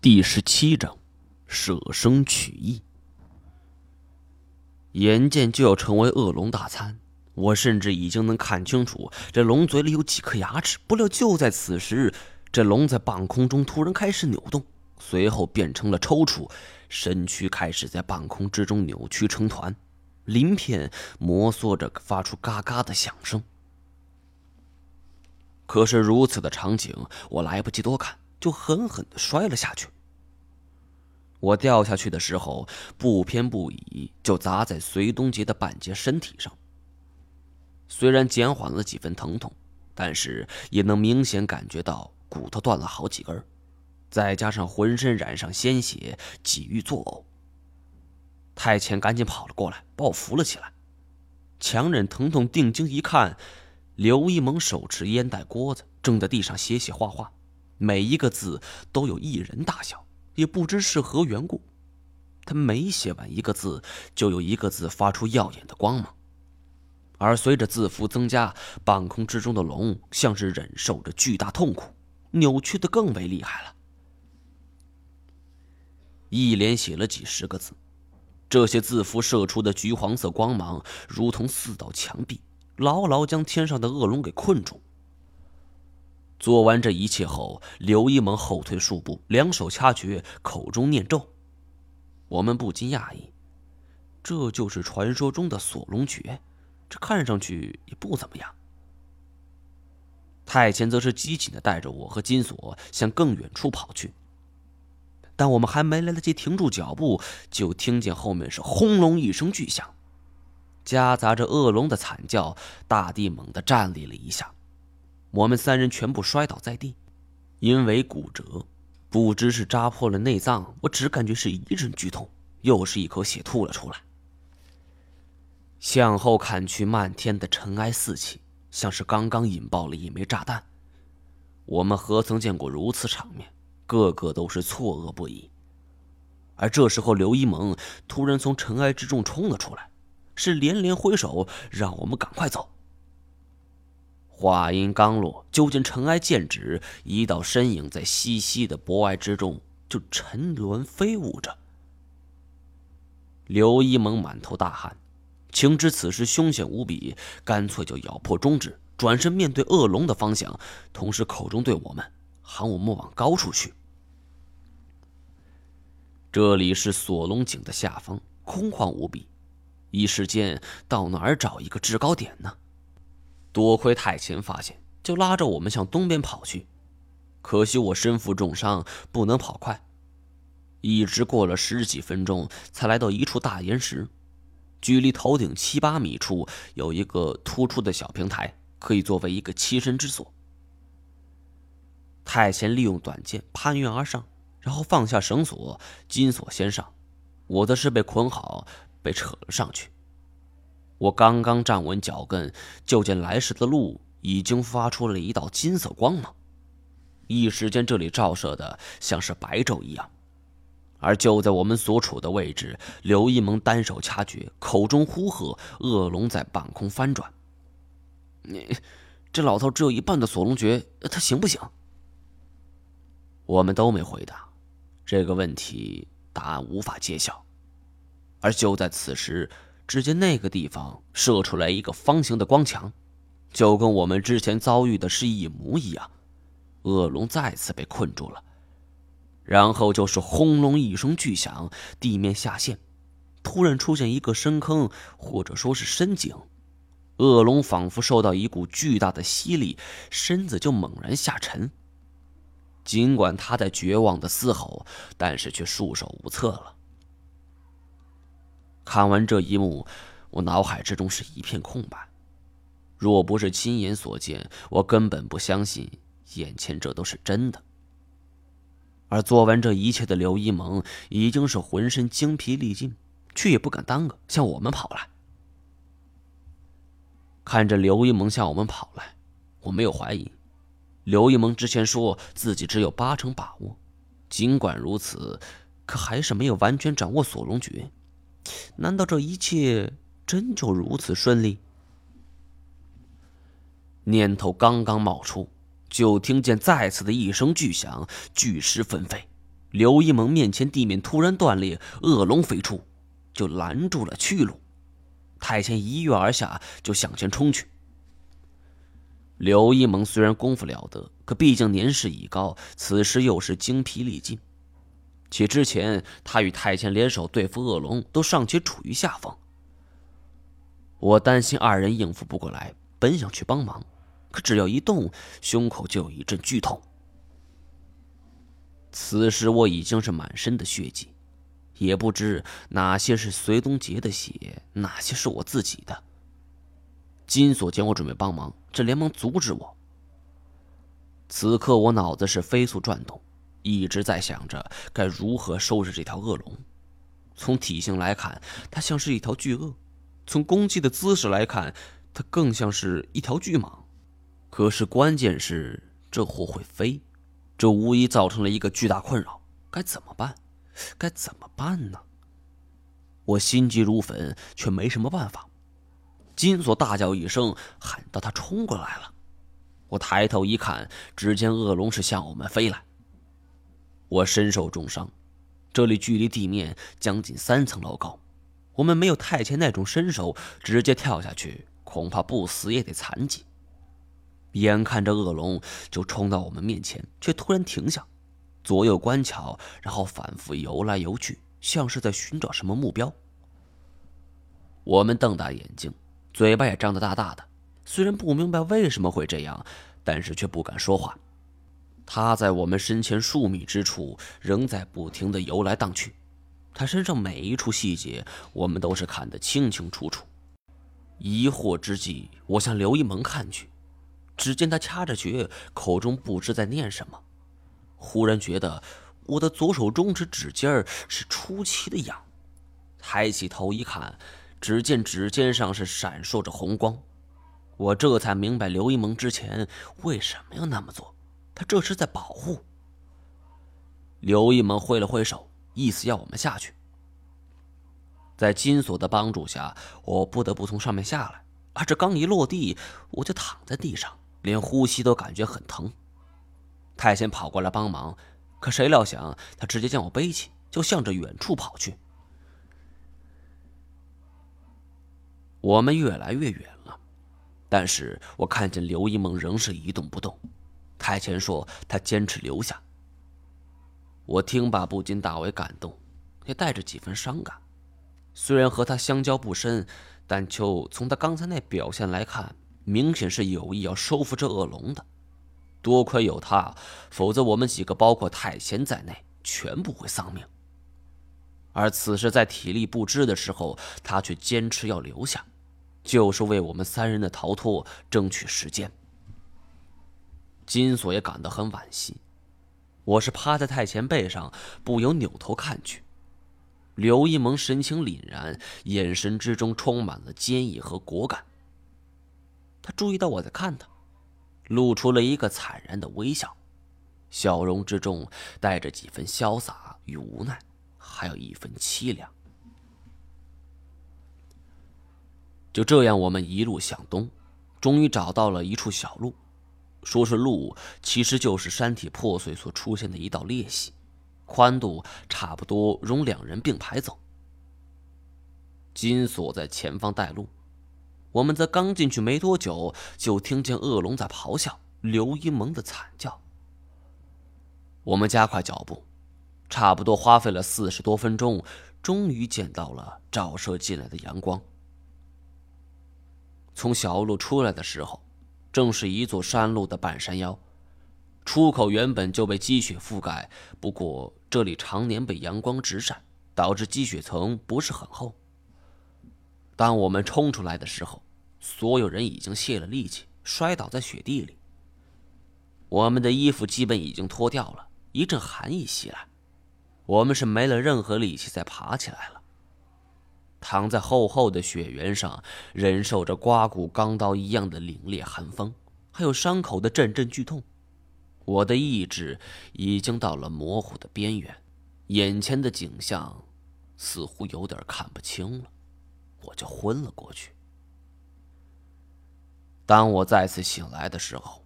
第十七章，舍生取义。眼见就要成为恶龙大餐，我甚至已经能看清楚这龙嘴里有几颗牙齿。不料就在此时，这龙在半空中突然开始扭动，随后变成了抽搐，身躯开始在半空之中扭曲成团，鳞片摩挲着，发出嘎嘎的响声。可是如此的场景，我来不及多看。就狠狠的摔了下去。我掉下去的时候，不偏不倚，就砸在隋东杰的半截身体上。虽然减缓了几分疼痛，但是也能明显感觉到骨头断了好几根，再加上浑身染上鲜血，几欲作呕。太前赶紧跑了过来，把我扶了起来。强忍疼痛，定睛一看，刘一萌手持烟袋锅子，正在地上写写画画。每一个字都有一人大小，也不知是何缘故，他每写完一个字，就有一个字发出耀眼的光芒。而随着字符增加，半空之中的龙像是忍受着巨大痛苦，扭曲的更为厉害了。一连写了几十个字，这些字符射出的橘黄色光芒，如同四道墙壁，牢牢将天上的恶龙给困住。做完这一切后，刘一萌后退数步，两手掐诀，口中念咒。我们不禁讶异，这就是传说中的锁龙诀，这看上去也不怎么样。太监则是激情的带着我和金锁向更远处跑去，但我们还没来得及停住脚步，就听见后面是轰隆一声巨响，夹杂着恶龙的惨叫，大地猛地颤栗了一下。我们三人全部摔倒在地，因为骨折，不知是扎破了内脏，我只感觉是一阵剧痛，又是一口血吐了出来。向后看去，漫天的尘埃四起，像是刚刚引爆了一枚炸弹。我们何曾见过如此场面，个个都是错愕不已。而这时候，刘一萌突然从尘埃之中冲了出来，是连连挥手让我们赶快走。话音刚落，就见尘埃渐止，一道身影在稀稀的薄霭之中就沉沦飞舞着。刘一萌满头大汗，情知此时凶险无比，干脆就咬破中指，转身面对恶龙的方向，同时口中对我们喊我们往高处去。这里是锁龙井的下方，空旷无比，一时间到哪儿找一个制高点呢？多亏太前发现，就拉着我们向东边跑去。可惜我身负重伤，不能跑快。一直过了十几分钟，才来到一处大岩石，距离头顶七八米处有一个突出的小平台，可以作为一个栖身之所。太前利用短剑攀援而上，然后放下绳索，金锁先上，我则是被捆好，被扯了上去。我刚刚站稳脚跟，就见来时的路已经发出了一道金色光芒，一时间这里照射的像是白昼一样。而就在我们所处的位置，刘一萌单手掐诀，口中呼喝，恶龙在半空翻转。你，这老头只有一半的锁龙诀，他行不行？我们都没回答，这个问题答案无法揭晓。而就在此时。只见那个地方射出来一个方形的光墙，就跟我们之前遭遇的是一模一样。恶龙再次被困住了，然后就是轰隆一声巨响，地面下陷，突然出现一个深坑，或者说是深井。恶龙仿佛受到一股巨大的吸力，身子就猛然下沉。尽管他在绝望的嘶吼，但是却束手无策了。看完这一幕，我脑海之中是一片空白。若不是亲眼所见，我根本不相信眼前这都是真的。而做完这一切的刘一萌已经是浑身精疲力尽，却也不敢耽搁，向我们跑来。看着刘一萌向我们跑来，我没有怀疑。刘一萌之前说自己只有八成把握，尽管如此，可还是没有完全掌握锁龙诀。难道这一切真就如此顺利？念头刚刚冒出，就听见再次的一声巨响，巨石纷飞，刘一萌面前地面突然断裂，恶龙飞出，就拦住了去路。太监一跃而下，就向前冲去。刘一萌虽然功夫了得，可毕竟年事已高，此时又是精疲力尽，且之前他与太监联手对付恶龙，都尚且处于下风。我担心二人应付不过来，本想去帮忙，可只要一动，胸口就有一阵剧痛。此时我已经是满身的血迹，也不知哪些是隋东杰的血，哪些是我自己的。金锁见我准备帮忙，这连忙阻止我。此刻我脑子是飞速转动，一直在想着该如何收拾这条恶龙。从体型来看，它像是一条巨鳄；从攻击的姿势来看，它更像是一条巨蟒。可是关键是这货会飞，这无疑造成了一个巨大困扰。该怎么办？该怎么办呢？我心急如焚，却没什么办法。金锁大叫一声，喊道：“他冲过来了！”我抬头一看，只见恶龙是向我们飞来。我身受重伤，这里距离地面将近三层楼高，我们没有太前那种身手，直接跳下去，恐怕不死也得残疾。眼看着恶龙就冲到我们面前，却突然停下，左右观瞧，然后反复游来游去，像是在寻找什么目标。我们瞪大眼睛。嘴巴也张得大大的，虽然不明白为什么会这样，但是却不敢说话。他在我们身前数米之处，仍在不停的游来荡去。他身上每一处细节，我们都是看得清清楚楚。疑惑之际，我向刘一萌看去，只见他掐着诀，口中不知在念什么。忽然觉得我的左手中指指尖儿是出奇的痒，抬起头一看。只见指尖上是闪烁着红光，我这才明白刘一萌之前为什么要那么做。他这是在保护。刘一萌挥了挥手，意思要我们下去。在金锁的帮助下，我不得不从上面下来。而这刚一落地，我就躺在地上，连呼吸都感觉很疼。太监跑过来帮忙，可谁料想他直接将我背起，就向着远处跑去。我们越来越远了，但是我看见刘一梦仍是一动不动。太前说他坚持留下。我听罢不禁大为感动，也带着几分伤感。虽然和他相交不深，但就从他刚才那表现来看，明显是有意要收服这恶龙的。多亏有他，否则我们几个，包括太贤在内，全部会丧命。而此时在体力不支的时候，他却坚持要留下，就是为我们三人的逃脱争取时间。金锁也感到很惋惜。我是趴在太前背上，不由扭头看去。刘一萌神情凛然，眼神之中充满了坚毅和果敢。他注意到我在看他，露出了一个惨然的微笑，笑容之中带着几分潇洒与无奈。还有一份凄凉。就这样，我们一路向东，终于找到了一处小路。说是路，其实就是山体破碎所出现的一道裂隙，宽度差不多容两人并排走。金锁在前方带路，我们则刚进去没多久，就听见恶龙在咆哮，刘一萌的惨叫。我们加快脚步。差不多花费了四十多分钟，终于见到了照射进来的阳光。从小路出来的时候，正是一座山路的半山腰，出口原本就被积雪覆盖，不过这里常年被阳光直晒，导致积雪层不是很厚。当我们冲出来的时候，所有人已经泄了力气，摔倒在雪地里。我们的衣服基本已经脱掉了，一阵寒意袭来。我们是没了任何力气再爬起来了，躺在厚厚的雪原上，忍受着刮骨钢刀一样的凛冽寒风，还有伤口的阵阵剧痛。我的意志已经到了模糊的边缘，眼前的景象似乎有点看不清了，我就昏了过去。当我再次醒来的时候，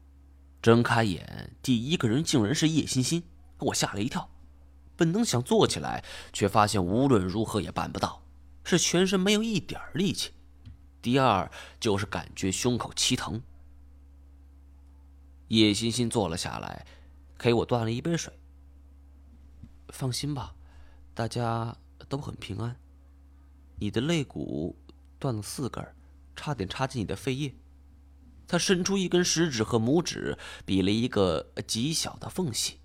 睁开眼，第一个人竟然是叶欣欣，我吓了一跳。本能想坐起来，却发现无论如何也办不到，是全身没有一点力气。第二就是感觉胸口奇疼。叶欣欣坐了下来，给我端了一杯水。放心吧，大家都很平安。你的肋骨断了四根，差点插进你的肺叶。他伸出一根食指和拇指，比了一个极小的缝隙，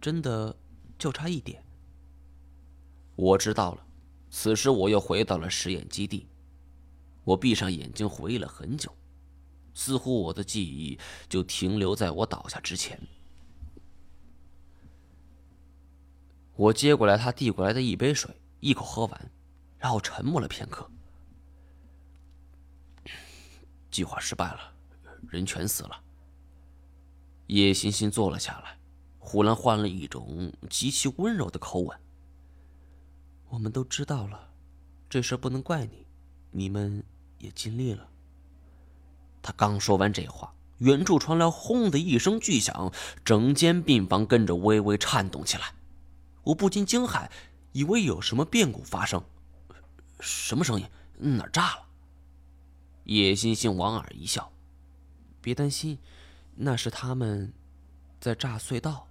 真的就差一点。我知道了。此时我又回到了实验基地，我闭上眼睛回忆了很久。似乎我的记忆就停留在我倒下之前。我接过来他递过来的一杯水，一口喝完，然后沉默了片刻。计划失败了，人全死了。叶欣欣坐了下来，忽然换了一种极其温柔的口吻：“我们都知道了，这事不能怪你，你们也尽力了。”他刚说完这话，远处传来“轰”的一声巨响，整间病房跟着微微颤动起来。我不禁惊骇，以为有什么变故发生。什么声音？哪炸了？叶欣欣莞尔一笑：“别担心，那是他们在炸隧道。”